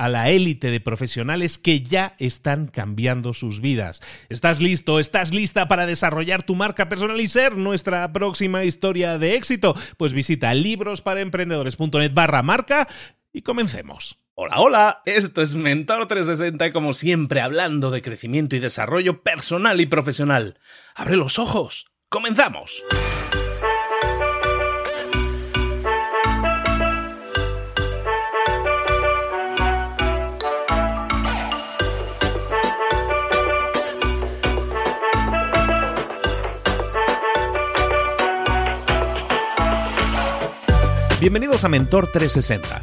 a la élite de profesionales que ya están cambiando sus vidas. ¿Estás listo? ¿Estás lista para desarrollar tu marca personal y ser nuestra próxima historia de éxito? Pues visita librosparaemprendedores.net barra marca y comencemos. Hola, hola, esto es Mentor 360 y como siempre hablando de crecimiento y desarrollo personal y profesional. Abre los ojos, comenzamos. Bienvenidos a Mentor 360,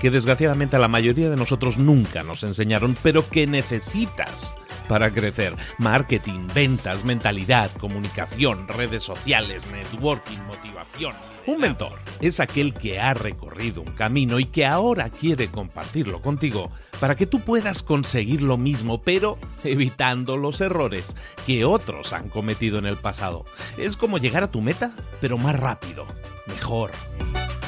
que desgraciadamente a la mayoría de nosotros nunca nos enseñaron, pero que necesitas para crecer. Marketing, ventas, mentalidad, comunicación, redes sociales, networking, motivación. Un mentor es aquel que ha recorrido un camino y que ahora quiere compartirlo contigo para que tú puedas conseguir lo mismo, pero evitando los errores que otros han cometido en el pasado. Es como llegar a tu meta, pero más rápido, mejor.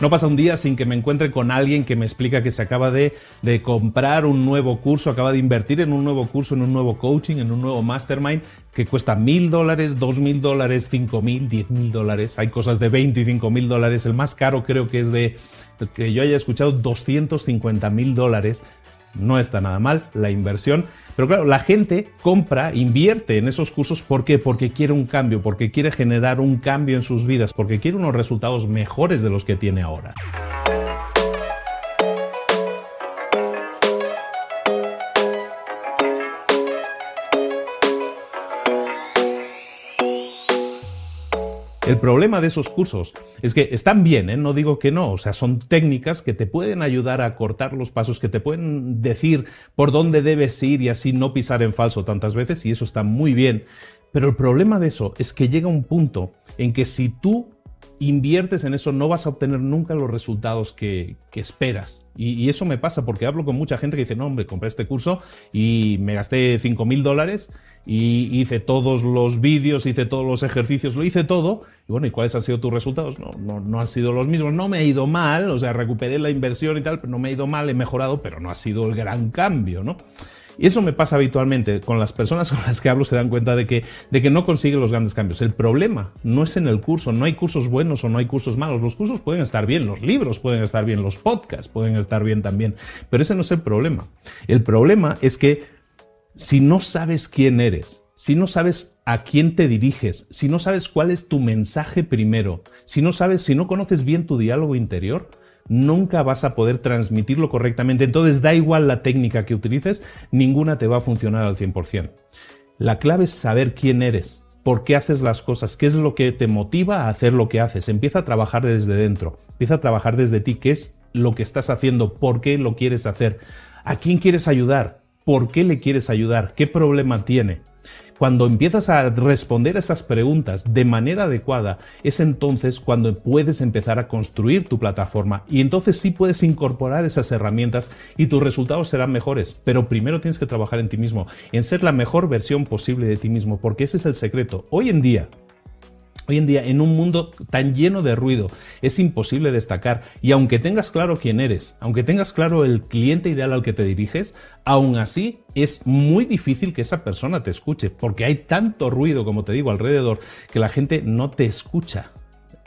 No pasa un día sin que me encuentre con alguien que me explica que se acaba de, de, comprar un nuevo curso, acaba de invertir en un nuevo curso, en un nuevo coaching, en un nuevo mastermind que cuesta mil dólares, dos mil dólares, cinco mil, diez mil dólares. Hay cosas de 25 mil dólares. El más caro creo que es de, que yo haya escuchado, 250 mil dólares. No está nada mal la inversión. Pero claro, la gente compra, invierte en esos cursos. ¿Por qué? Porque quiere un cambio, porque quiere generar un cambio en sus vidas, porque quiere unos resultados mejores de los que tiene ahora. El problema de esos cursos es que están bien, ¿eh? no digo que no, o sea, son técnicas que te pueden ayudar a cortar los pasos, que te pueden decir por dónde debes ir y así no pisar en falso tantas veces, y eso está muy bien. Pero el problema de eso es que llega un punto en que si tú inviertes en eso, no vas a obtener nunca los resultados que, esperas. Y, eso me pasa porque hablo con mucha gente que dice, no, hombre, compré este curso y me gasté 5 mil dólares y hice todos los vídeos, hice todos los ejercicios, lo hice todo. Y bueno, ¿y cuáles han sido tus resultados? No, no, no han sido los mismos. No me ha ido mal, o sea, recuperé la inversión y tal, pero no me ha ido mal, he mejorado, pero no ha sido el gran cambio, ¿no? Y eso me pasa habitualmente. Con las personas con las que hablo se dan cuenta de que, de que no consiguen los grandes cambios. El problema no es en el curso. No hay cursos buenos o no hay cursos malos. Los cursos pueden estar bien, los libros pueden estar bien, los podcasts pueden estar bien también. Pero ese no es el problema. El problema es que si no sabes quién eres, si no sabes a quién te diriges, si no sabes cuál es tu mensaje primero, si no sabes, si no conoces bien tu diálogo interior, nunca vas a poder transmitirlo correctamente. Entonces da igual la técnica que utilices, ninguna te va a funcionar al 100%. La clave es saber quién eres, por qué haces las cosas, qué es lo que te motiva a hacer lo que haces. Empieza a trabajar desde dentro, empieza a trabajar desde ti, qué es lo que estás haciendo, por qué lo quieres hacer, a quién quieres ayudar, por qué le quieres ayudar, qué problema tiene. Cuando empiezas a responder esas preguntas de manera adecuada, es entonces cuando puedes empezar a construir tu plataforma y entonces sí puedes incorporar esas herramientas y tus resultados serán mejores. Pero primero tienes que trabajar en ti mismo, en ser la mejor versión posible de ti mismo, porque ese es el secreto. Hoy en día, Hoy en día, en un mundo tan lleno de ruido, es imposible destacar. Y aunque tengas claro quién eres, aunque tengas claro el cliente ideal al que te diriges, aún así es muy difícil que esa persona te escuche, porque hay tanto ruido, como te digo, alrededor, que la gente no te escucha.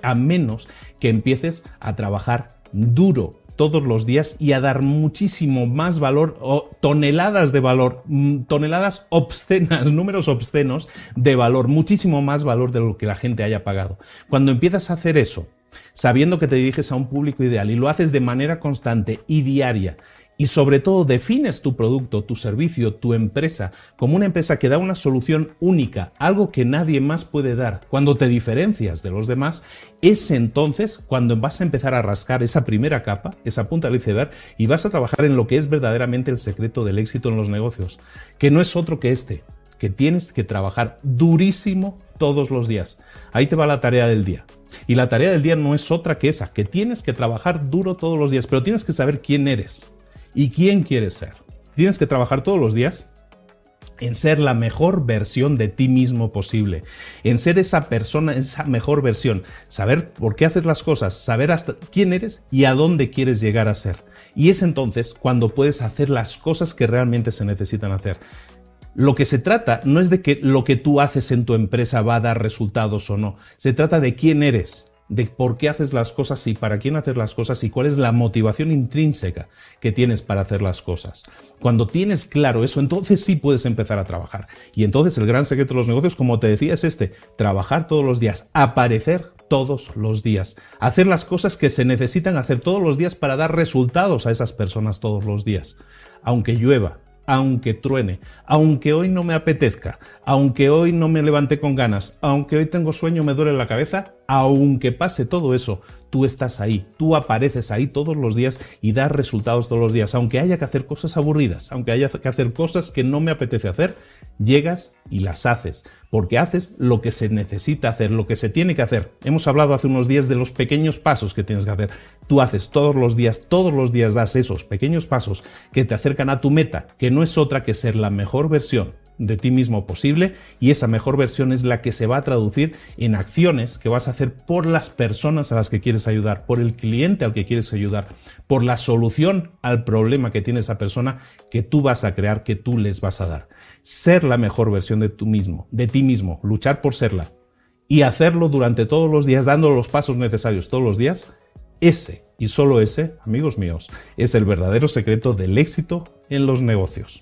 A menos que empieces a trabajar duro todos los días y a dar muchísimo más valor o toneladas de valor, mm, toneladas obscenas, números obscenos de valor, muchísimo más valor de lo que la gente haya pagado. Cuando empiezas a hacer eso, sabiendo que te diriges a un público ideal y lo haces de manera constante y diaria y sobre todo defines tu producto, tu servicio, tu empresa como una empresa que da una solución única, algo que nadie más puede dar, cuando te diferencias de los demás, es entonces cuando vas a empezar a rascar esa primera capa, esa punta del iceberg, y vas a trabajar en lo que es verdaderamente el secreto del éxito en los negocios, que no es otro que este, que tienes que trabajar durísimo todos los días. Ahí te va la tarea del día. Y la tarea del día no es otra que esa, que tienes que trabajar duro todos los días, pero tienes que saber quién eres y quién quieres ser. Tienes que trabajar todos los días en ser la mejor versión de ti mismo posible, en ser esa persona, esa mejor versión, saber por qué haces las cosas, saber hasta quién eres y a dónde quieres llegar a ser. Y es entonces cuando puedes hacer las cosas que realmente se necesitan hacer. Lo que se trata no es de que lo que tú haces en tu empresa va a dar resultados o no, se trata de quién eres de por qué haces las cosas y para quién haces las cosas y cuál es la motivación intrínseca que tienes para hacer las cosas. Cuando tienes claro eso, entonces sí puedes empezar a trabajar. Y entonces el gran secreto de los negocios, como te decía, es este, trabajar todos los días, aparecer todos los días, hacer las cosas que se necesitan hacer todos los días para dar resultados a esas personas todos los días. Aunque llueva, aunque truene, aunque hoy no me apetezca, aunque hoy no me levante con ganas, aunque hoy tengo sueño, me duele la cabeza, aunque pase todo eso, tú estás ahí, tú apareces ahí todos los días y das resultados todos los días, aunque haya que hacer cosas aburridas, aunque haya que hacer cosas que no me apetece hacer, llegas y las haces, porque haces lo que se necesita hacer, lo que se tiene que hacer. Hemos hablado hace unos días de los pequeños pasos que tienes que hacer. Tú haces todos los días, todos los días das esos pequeños pasos que te acercan a tu meta, que no es otra que ser la mejor versión de ti mismo posible y esa mejor versión es la que se va a traducir en acciones que vas a hacer por las personas a las que quieres ayudar, por el cliente al que quieres ayudar, por la solución al problema que tiene esa persona que tú vas a crear, que tú les vas a dar. Ser la mejor versión de tú mismo, de ti mismo, luchar por serla y hacerlo durante todos los días, dando los pasos necesarios todos los días, ese y solo ese, amigos míos, es el verdadero secreto del éxito en los negocios.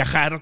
viajar